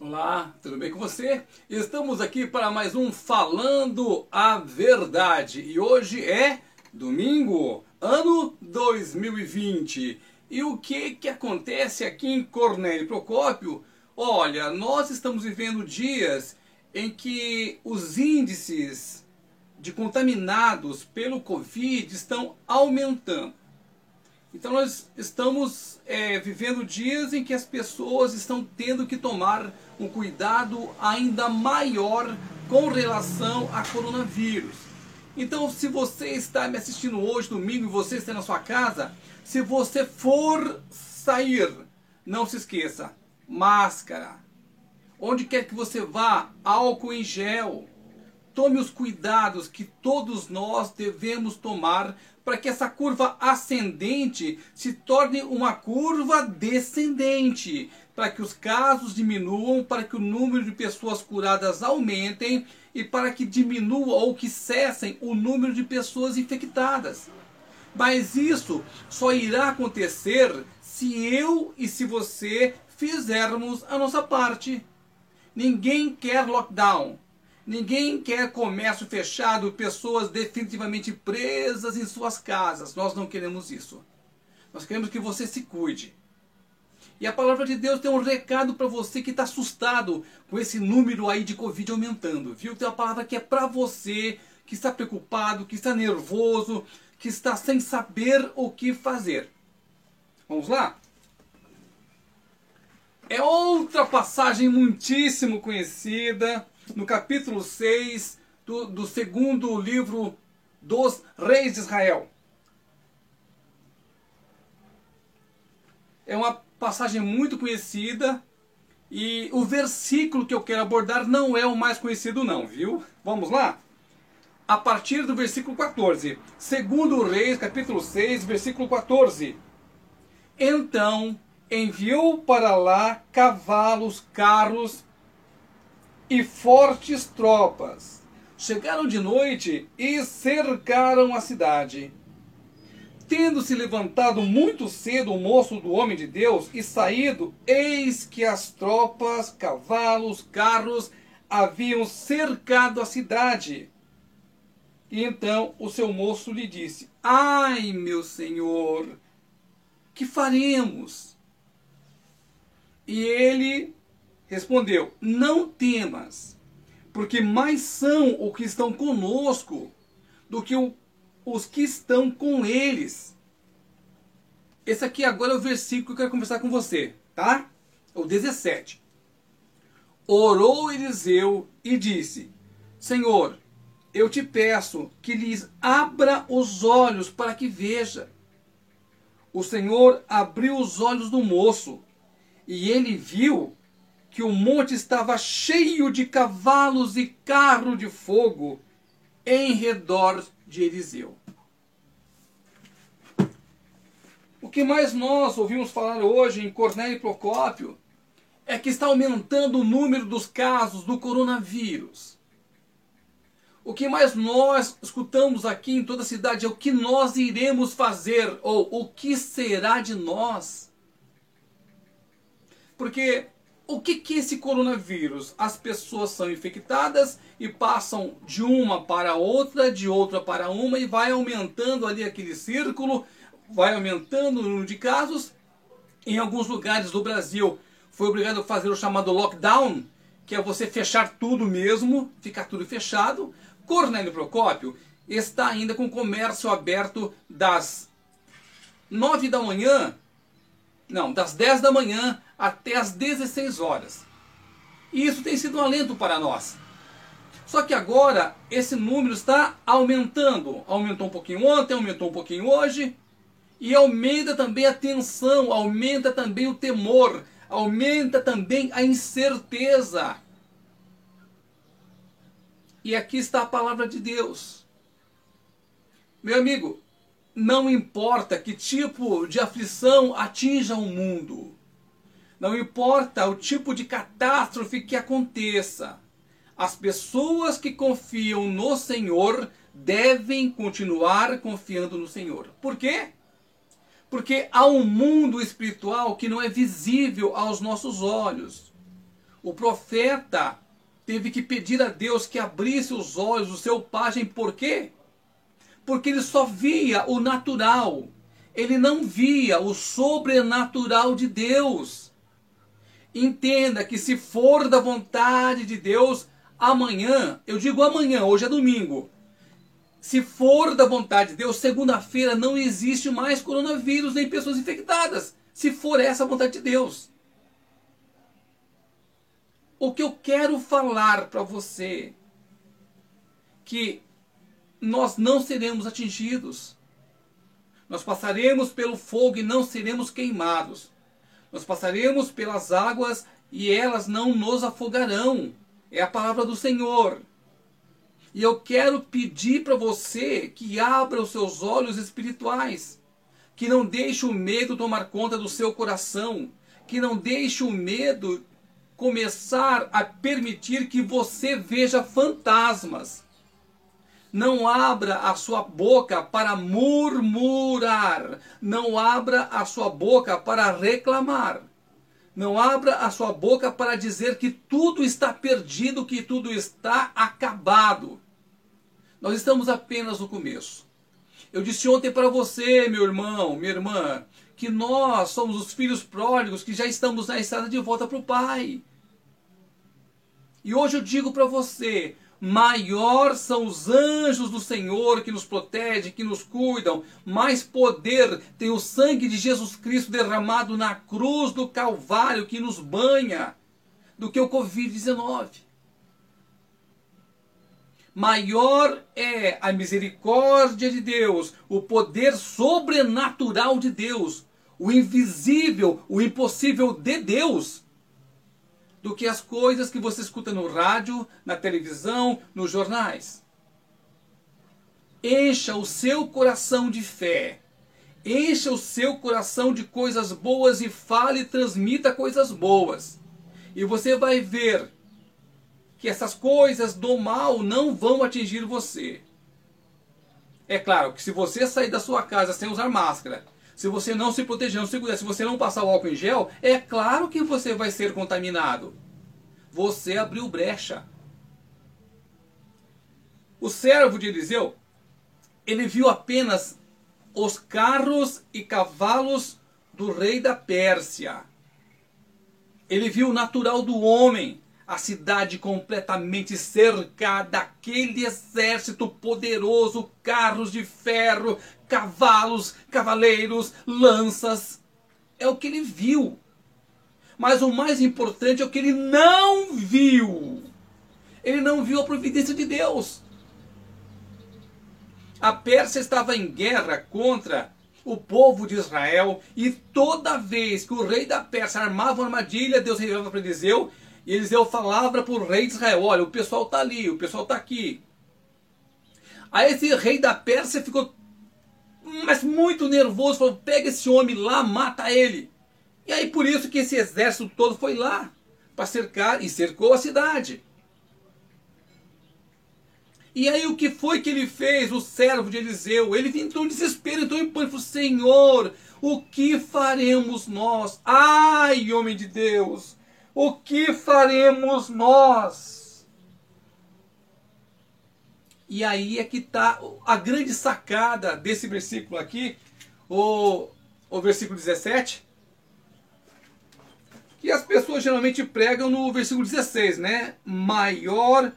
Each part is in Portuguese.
Olá, tudo bem com você? Estamos aqui para mais um Falando a Verdade e hoje é domingo, ano 2020. E o que que acontece aqui em Cornélio Procópio? Olha, nós estamos vivendo dias em que os índices de contaminados pelo Covid estão aumentando. Então nós estamos é, vivendo dias em que as pessoas estão tendo que tomar um cuidado ainda maior com relação a coronavírus. Então, se você está me assistindo hoje, domingo, e você está na sua casa, se você for sair, não se esqueça, máscara. Onde quer que você vá, álcool em gel. Tome os cuidados que todos nós devemos tomar para que essa curva ascendente se torne uma curva descendente, para que os casos diminuam, para que o número de pessoas curadas aumentem e para que diminua ou que cessem o número de pessoas infectadas. Mas isso só irá acontecer se eu e se você fizermos a nossa parte. Ninguém quer lockdown. Ninguém quer comércio fechado, pessoas definitivamente presas em suas casas. Nós não queremos isso. Nós queremos que você se cuide. E a palavra de Deus tem um recado para você que está assustado com esse número aí de Covid aumentando. Viu? Tem uma palavra que é para você que está preocupado, que está nervoso, que está sem saber o que fazer. Vamos lá? É outra passagem muitíssimo conhecida no capítulo 6 do, do segundo livro dos reis de Israel. É uma passagem muito conhecida e o versículo que eu quero abordar não é o mais conhecido não, viu? Vamos lá? A partir do versículo 14. Segundo Reis, capítulo 6, versículo 14. Então enviou para lá cavalos, carros e fortes tropas. Chegaram de noite e cercaram a cidade. Tendo se levantado muito cedo o moço do homem de Deus e saído, eis que as tropas, cavalos, carros haviam cercado a cidade. E então o seu moço lhe disse: Ai, meu senhor, que faremos? E ele respondeu: Não temas, porque mais são os que estão conosco do que os que estão com eles. Esse aqui agora é o versículo que eu quero conversar com você, tá? O 17. Orou Eliseu e disse: Senhor, eu te peço que lhes abra os olhos para que veja. O Senhor abriu os olhos do moço, e ele viu que o monte estava cheio de cavalos e carro de fogo em redor de Eliseu. O que mais nós ouvimos falar hoje em Cornélio Procópio é que está aumentando o número dos casos do coronavírus. O que mais nós escutamos aqui em toda a cidade é o que nós iremos fazer ou o que será de nós. Porque o que, que é esse coronavírus? As pessoas são infectadas e passam de uma para outra, de outra para uma, e vai aumentando ali aquele círculo, vai aumentando o número de casos. Em alguns lugares do Brasil foi obrigado a fazer o chamado lockdown, que é você fechar tudo mesmo, ficar tudo fechado. Cornélio Procópio está ainda com o comércio aberto das 9 da manhã, não, das 10 da manhã até as 16 horas. E isso tem sido um alento para nós. Só que agora esse número está aumentando. Aumentou um pouquinho ontem, aumentou um pouquinho hoje. E aumenta também a tensão, aumenta também o temor, aumenta também a incerteza. E aqui está a palavra de Deus. Meu amigo, não importa que tipo de aflição atinja o mundo. Não importa o tipo de catástrofe que aconteça, as pessoas que confiam no Senhor devem continuar confiando no Senhor. Por quê? Porque há um mundo espiritual que não é visível aos nossos olhos. O profeta teve que pedir a Deus que abrisse os olhos do seu pajem, por quê? Porque ele só via o natural, ele não via o sobrenatural de Deus. Entenda que se for da vontade de Deus, amanhã, eu digo amanhã, hoje é domingo, se for da vontade de Deus, segunda-feira não existe mais coronavírus nem pessoas infectadas. Se for essa a vontade de Deus. O que eu quero falar para você que nós não seremos atingidos. Nós passaremos pelo fogo e não seremos queimados. Nós passaremos pelas águas e elas não nos afogarão. É a palavra do Senhor. E eu quero pedir para você que abra os seus olhos espirituais, que não deixe o medo tomar conta do seu coração, que não deixe o medo começar a permitir que você veja fantasmas. Não abra a sua boca para murmurar. Não abra a sua boca para reclamar. Não abra a sua boca para dizer que tudo está perdido, que tudo está acabado. Nós estamos apenas no começo. Eu disse ontem para você, meu irmão, minha irmã, que nós somos os filhos pródigos que já estamos na estrada de volta para o Pai. E hoje eu digo para você: maior são os anjos do Senhor que nos protegem, que nos cuidam, mais poder tem o sangue de Jesus Cristo derramado na cruz do Calvário que nos banha do que o Covid-19. Maior é a misericórdia de Deus, o poder sobrenatural de Deus, o invisível, o impossível de Deus do que as coisas que você escuta no rádio, na televisão, nos jornais. Encha o seu coração de fé. Encha o seu coração de coisas boas e fale e transmita coisas boas. E você vai ver que essas coisas do mal não vão atingir você. É claro que se você sair da sua casa sem usar máscara, se você não se proteger, não se cuidar, se você não passar o álcool em gel, é claro que você vai ser contaminado. Você abriu brecha. O servo de Eliseu, ele viu apenas os carros e cavalos do rei da Pérsia. Ele viu o natural do homem, a cidade completamente cercada, aquele exército poderoso, carros de ferro, cavalos, cavaleiros, lanças. É o que ele viu. Mas o mais importante é o que ele não viu. Ele não viu a providência de Deus. A Pérsia estava em guerra contra o povo de Israel e toda vez que o rei da Pérsia armava uma armadilha, Deus revelava para Eliseu e Eliseu falava para o rei de Israel: Olha, o pessoal está ali, o pessoal está aqui. Aí esse rei da Pérsia ficou mas muito nervoso, falou: Pega esse homem lá, mata ele. E aí por isso que esse exército todo foi lá para cercar e cercou a cidade. E aí o que foi que ele fez, o servo de Eliseu? Ele entrou em desespero, entrou em pânico, Senhor, o que faremos nós? Ai, homem de Deus, o que faremos nós? E aí é que está a grande sacada desse versículo aqui, o, o versículo 17. Que as pessoas geralmente pregam no versículo 16, né? Maior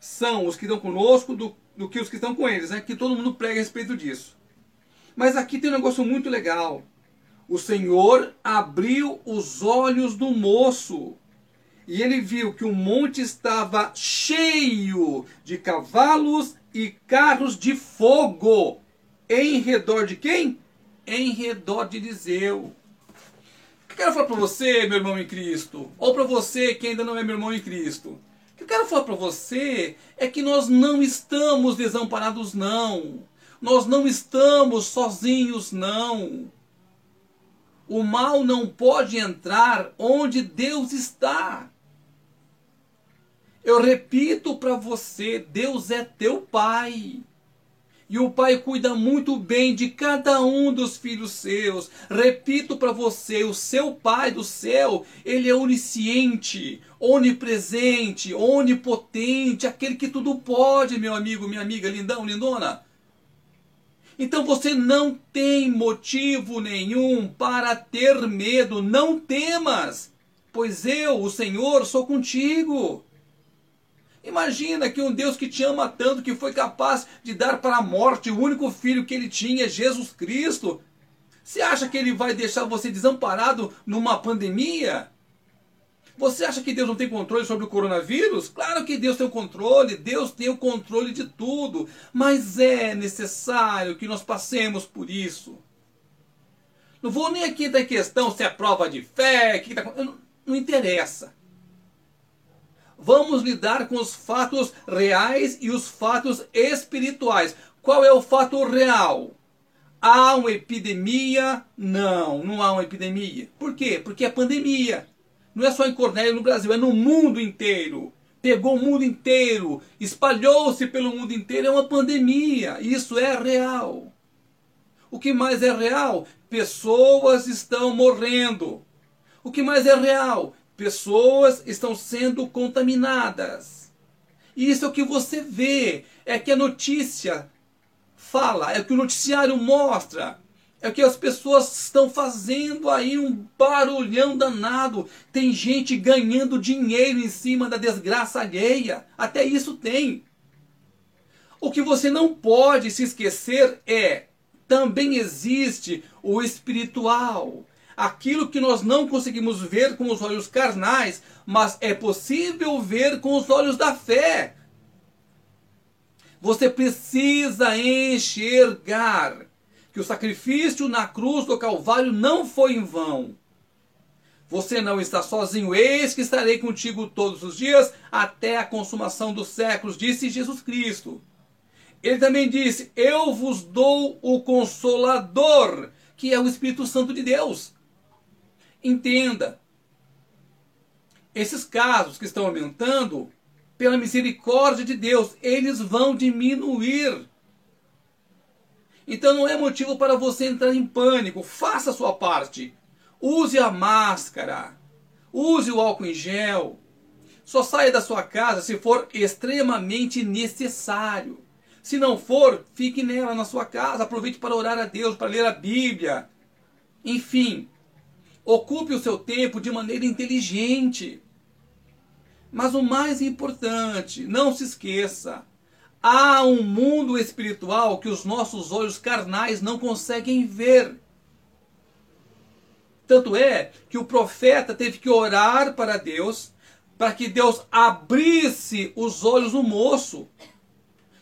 são os que estão conosco do, do que os que estão com eles, né? Que todo mundo prega a respeito disso. Mas aqui tem um negócio muito legal. O Senhor abriu os olhos do moço e ele viu que o monte estava cheio de cavalos e carros de fogo. Em redor de quem? Em redor de Eliseu. O que eu quero falar para você, meu irmão em Cristo, ou para você que ainda não é meu irmão em Cristo, o que eu quero falar para você é que nós não estamos desamparados, não. Nós não estamos sozinhos, não. O mal não pode entrar onde Deus está. Eu repito para você: Deus é teu Pai. E o Pai cuida muito bem de cada um dos filhos seus. Repito para você: o seu Pai do céu, ele é onisciente, onipresente, onipotente, aquele que tudo pode, meu amigo, minha amiga, lindão, lindona. Então você não tem motivo nenhum para ter medo, não temas, pois eu, o Senhor, sou contigo. Imagina que um Deus que te ama tanto, que foi capaz de dar para a morte o único filho que ele tinha, Jesus Cristo. Você acha que ele vai deixar você desamparado numa pandemia? Você acha que Deus não tem controle sobre o coronavírus? Claro que Deus tem o controle, Deus tem o controle de tudo, mas é necessário que nós passemos por isso. Não vou nem aqui da questão se é prova de fé, que tá... não, não interessa. Vamos lidar com os fatos reais e os fatos espirituais. Qual é o fato real? Há uma epidemia? Não, não há uma epidemia. Por quê? Porque é pandemia. Não é só em Cornélio no Brasil, é no mundo inteiro. Pegou o mundo inteiro, espalhou-se pelo mundo inteiro, é uma pandemia. Isso é real. O que mais é real? Pessoas estão morrendo. O que mais é real? Pessoas estão sendo contaminadas. Isso é o que você vê, é que a notícia fala, é o que o noticiário mostra. É que as pessoas estão fazendo aí um barulhão danado. Tem gente ganhando dinheiro em cima da desgraça alheia. Até isso tem. O que você não pode se esquecer é: também existe o espiritual aquilo que nós não conseguimos ver com os olhos carnais, mas é possível ver com os olhos da fé. Você precisa enxergar que o sacrifício na cruz do Calvário não foi em vão. Você não está sozinho, eis que estarei contigo todos os dias até a consumação dos séculos, disse Jesus Cristo. Ele também disse: Eu vos dou o Consolador, que é o Espírito Santo de Deus. Entenda, esses casos que estão aumentando, pela misericórdia de Deus, eles vão diminuir. Então não é motivo para você entrar em pânico. Faça a sua parte. Use a máscara. Use o álcool em gel. Só saia da sua casa se for extremamente necessário. Se não for, fique nela na sua casa. Aproveite para orar a Deus, para ler a Bíblia. Enfim, Ocupe o seu tempo de maneira inteligente. Mas o mais importante, não se esqueça, há um mundo espiritual que os nossos olhos carnais não conseguem ver. Tanto é que o profeta teve que orar para Deus, para que Deus abrisse os olhos do moço.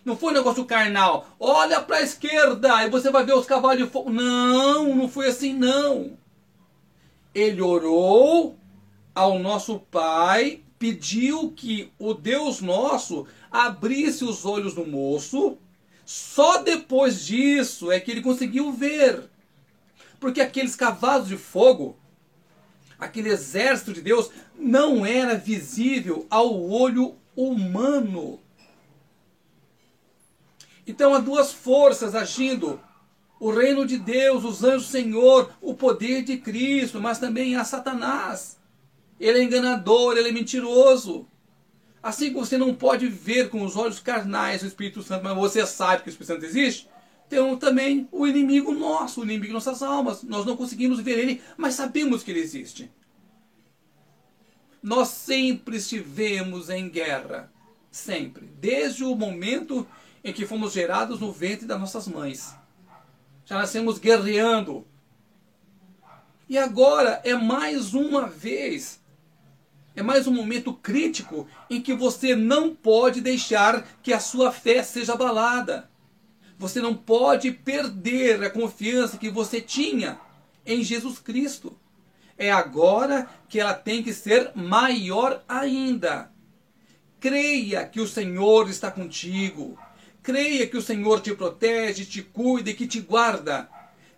Não foi um negócio carnal. Olha para a esquerda e você vai ver os cavalos de fogo. Não, não foi assim não ele orou ao nosso Pai, pediu que o Deus nosso abrisse os olhos do moço. Só depois disso é que ele conseguiu ver. Porque aqueles cavalos de fogo, aquele exército de Deus, não era visível ao olho humano. Então há duas forças agindo o reino de Deus, os anjos do Senhor, o poder de Cristo, mas também a Satanás. Ele é enganador, ele é mentiroso. Assim que você não pode ver com os olhos carnais o Espírito Santo, mas você sabe que o Espírito Santo existe, tem também o inimigo nosso, o inimigo de nossas almas. Nós não conseguimos ver ele, mas sabemos que ele existe. Nós sempre estivemos em guerra. Sempre. Desde o momento em que fomos gerados no ventre das nossas mães já nascemos guerreando. E agora é mais uma vez, é mais um momento crítico em que você não pode deixar que a sua fé seja abalada. Você não pode perder a confiança que você tinha em Jesus Cristo. É agora que ela tem que ser maior ainda. Creia que o Senhor está contigo. Creia que o Senhor te protege, te cuida e que te guarda.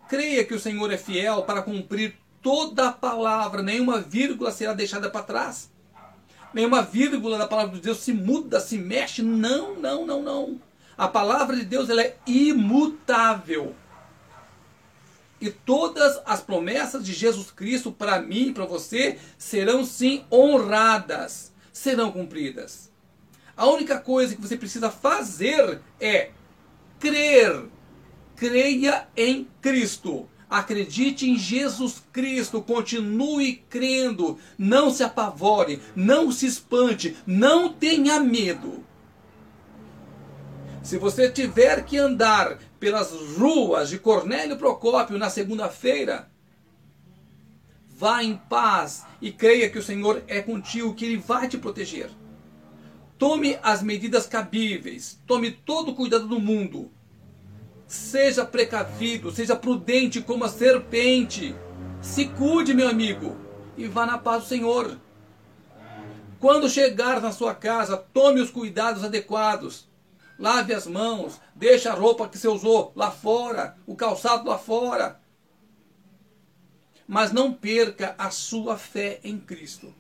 Creia que o Senhor é fiel para cumprir toda a palavra, nenhuma vírgula será deixada para trás. Nenhuma vírgula da palavra de Deus se muda, se mexe. Não, não, não, não. A palavra de Deus ela é imutável. E todas as promessas de Jesus Cristo para mim para você serão sim honradas, serão cumpridas. A única coisa que você precisa fazer é crer. Creia em Cristo. Acredite em Jesus Cristo, continue crendo, não se apavore, não se espante, não tenha medo. Se você tiver que andar pelas ruas de Cornélio Procópio na segunda-feira, vá em paz e creia que o Senhor é contigo, que Ele vai te proteger. Tome as medidas cabíveis, tome todo o cuidado do mundo. Seja precavido, seja prudente como a serpente. Se cuide, meu amigo, e vá na paz do Senhor. Quando chegar na sua casa, tome os cuidados adequados. Lave as mãos, deixe a roupa que você usou lá fora, o calçado lá fora. Mas não perca a sua fé em Cristo.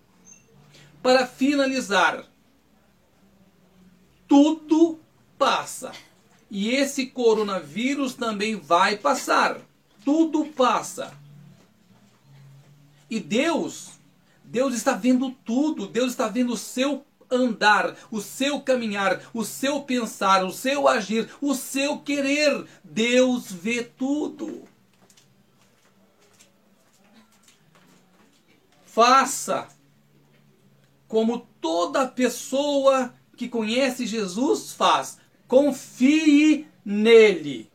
Para finalizar, tudo passa. E esse coronavírus também vai passar. Tudo passa. E Deus, Deus está vendo tudo. Deus está vendo o seu andar, o seu caminhar, o seu pensar, o seu agir, o seu querer. Deus vê tudo. Faça como toda pessoa que conhece Jesus faz. Confie nele.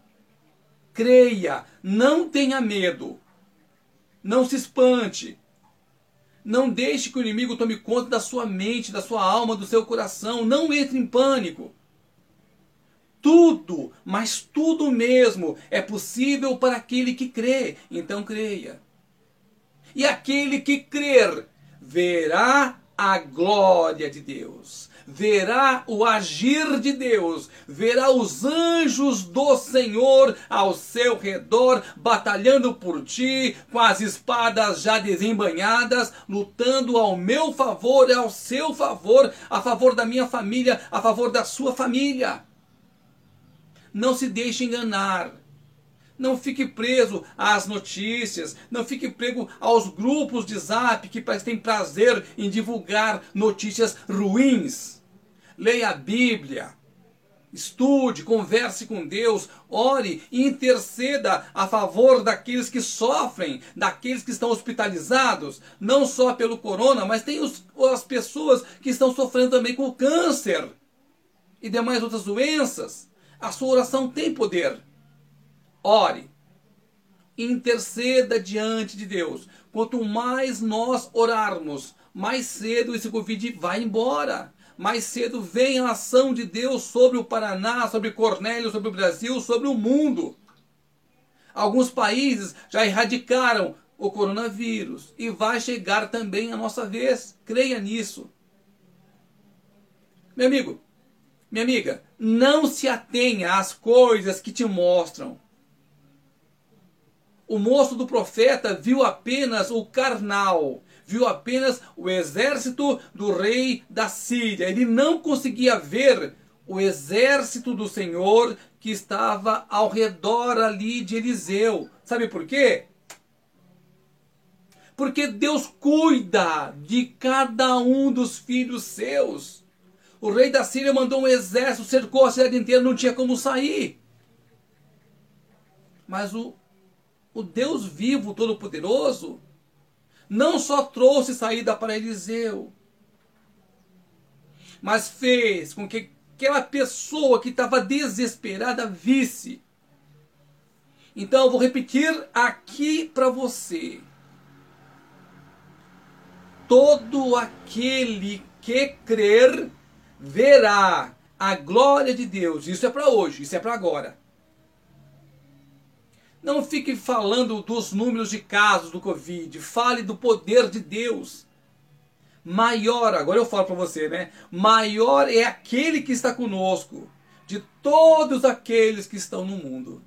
Creia, não tenha medo. Não se espante. Não deixe que o inimigo tome conta da sua mente, da sua alma, do seu coração. Não entre em pânico. Tudo, mas tudo mesmo, é possível para aquele que crê. Então creia. E aquele que crer verá a glória de Deus verá o agir de Deus, verá os anjos do Senhor ao seu redor, batalhando por ti, com as espadas já desembanhadas, lutando ao meu favor ao seu favor, a favor da minha família, a favor da sua família. Não se deixe enganar. Não fique preso às notícias, não fique preso aos grupos de zap que têm prazer em divulgar notícias ruins leia a Bíblia, estude, converse com Deus, ore e interceda a favor daqueles que sofrem, daqueles que estão hospitalizados, não só pelo corona, mas tem os, as pessoas que estão sofrendo também com câncer e demais outras doenças. A sua oração tem poder. Ore. Interceda diante de Deus. Quanto mais nós orarmos, mais cedo esse Covid vai embora mais cedo vem a ação de Deus sobre o Paraná, sobre Cornélio, sobre o Brasil, sobre o mundo. Alguns países já erradicaram o coronavírus e vai chegar também a nossa vez. Creia nisso. Meu amigo, minha amiga, não se atenha às coisas que te mostram. O moço do profeta viu apenas o carnal, viu apenas o exército do rei da Síria. Ele não conseguia ver o exército do Senhor que estava ao redor ali de Eliseu. Sabe por quê? Porque Deus cuida de cada um dos filhos seus. O rei da Síria mandou um exército, cercou a cidade inteira, não tinha como sair. Mas o, o Deus vivo, todo-poderoso, não só trouxe saída para Eliseu, mas fez com que aquela pessoa que estava desesperada visse. Então eu vou repetir aqui para você. Todo aquele que crer verá a glória de Deus. Isso é para hoje, isso é para agora. Não fique falando dos números de casos do Covid. Fale do poder de Deus. Maior, agora eu falo para você, né? Maior é aquele que está conosco de todos aqueles que estão no mundo.